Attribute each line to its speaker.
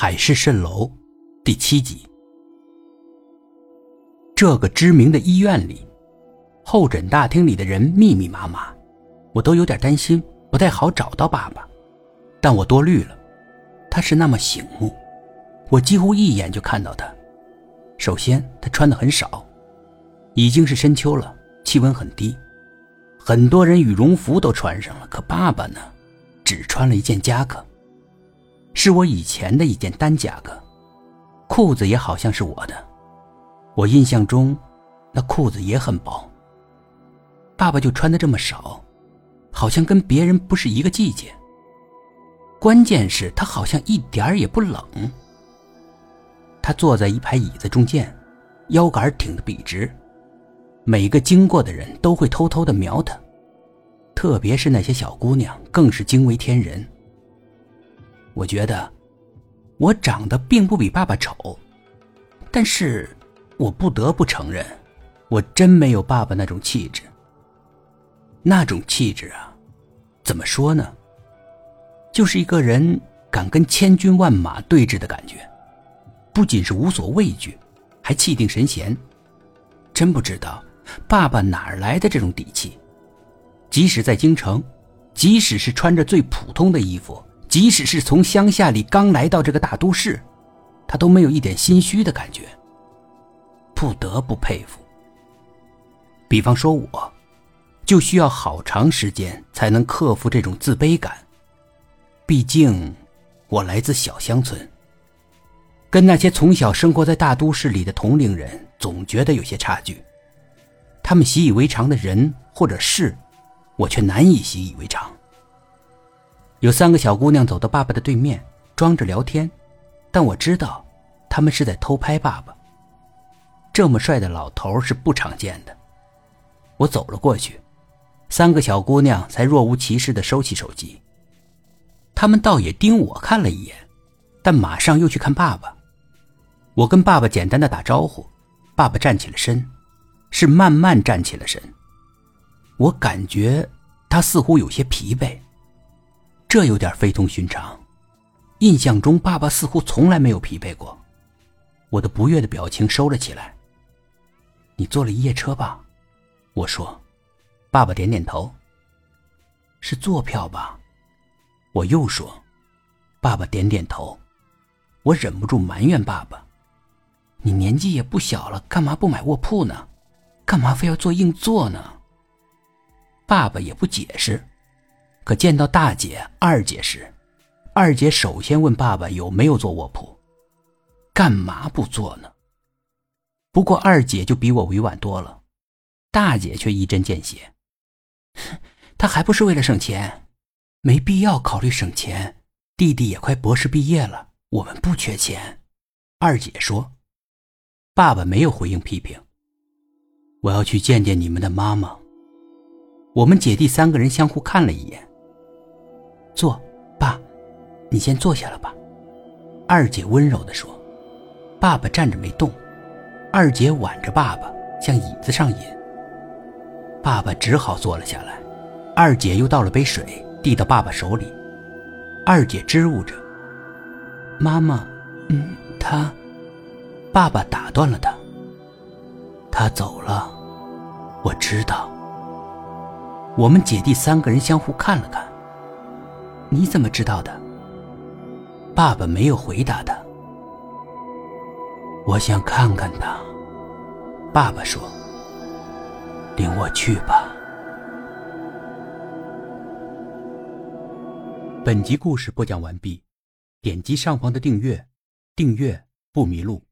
Speaker 1: 海市蜃楼第七集。这个知名的医院里，候诊大厅里的人密密麻麻，我都有点担心，不太好找到爸爸。但我多虑了，他是那么醒目，我几乎一眼就看到他。首先，他穿的很少，已经是深秋了，气温很低，很多人羽绒服都穿上了，可爸爸呢，只穿了一件夹克。是我以前的一件单夹克，裤子也好像是我的。我印象中，那裤子也很薄。爸爸就穿的这么少，好像跟别人不是一个季节。关键是，他好像一点儿也不冷。他坐在一排椅子中间，腰杆挺得笔直，每个经过的人都会偷偷的瞄他，特别是那些小姑娘，更是惊为天人。我觉得，我长得并不比爸爸丑，但是，我不得不承认，我真没有爸爸那种气质。那种气质啊，怎么说呢？就是一个人敢跟千军万马对峙的感觉，不仅是无所畏惧，还气定神闲。真不知道爸爸哪儿来的这种底气，即使在京城，即使是穿着最普通的衣服。即使是从乡下里刚来到这个大都市，他都没有一点心虚的感觉。不得不佩服。比方说，我，就需要好长时间才能克服这种自卑感。毕竟，我来自小乡村，跟那些从小生活在大都市里的同龄人总觉得有些差距。他们习以为常的人或者事，我却难以习以为常。有三个小姑娘走到爸爸的对面，装着聊天，但我知道，他们是在偷拍爸爸。这么帅的老头是不常见的。我走了过去，三个小姑娘才若无其事的收起手机。他们倒也盯我看了一眼，但马上又去看爸爸。我跟爸爸简单的打招呼，爸爸站起了身，是慢慢站起了身。我感觉他似乎有些疲惫。这有点非同寻常，印象中爸爸似乎从来没有疲惫过。我的不悦的表情收了起来。你坐了一夜车吧？我说。爸爸点点头。是坐票吧？我又说。爸爸点点头。我忍不住埋怨爸爸：“你年纪也不小了，干嘛不买卧铺呢？干嘛非要坐硬座呢？”爸爸也不解释。可见到大姐、二姐时，二姐首先问爸爸有没有坐卧铺，干嘛不坐呢？不过二姐就比我委婉多了，大姐却一针见血，她还不是为了省钱，没必要考虑省钱。弟弟也快博士毕业了，我们不缺钱。二姐说，爸爸没有回应批评。我要去见见你们的妈妈。我们姐弟三个人相互看了一眼。坐，爸，你先坐下了吧。”二姐温柔地说。爸爸站着没动，二姐挽着爸爸向椅子上引。爸爸只好坐了下来。二姐又倒了杯水递到爸爸手里。二姐支吾着：“妈妈，嗯，他……”爸爸打断了他：“他走了，我知道。”我们姐弟三个人相互看了看。你怎么知道的？爸爸没有回答他。我想看看他。爸爸说：“领我去吧。”本集故事播讲完毕，点击上方的订阅，订阅不迷路。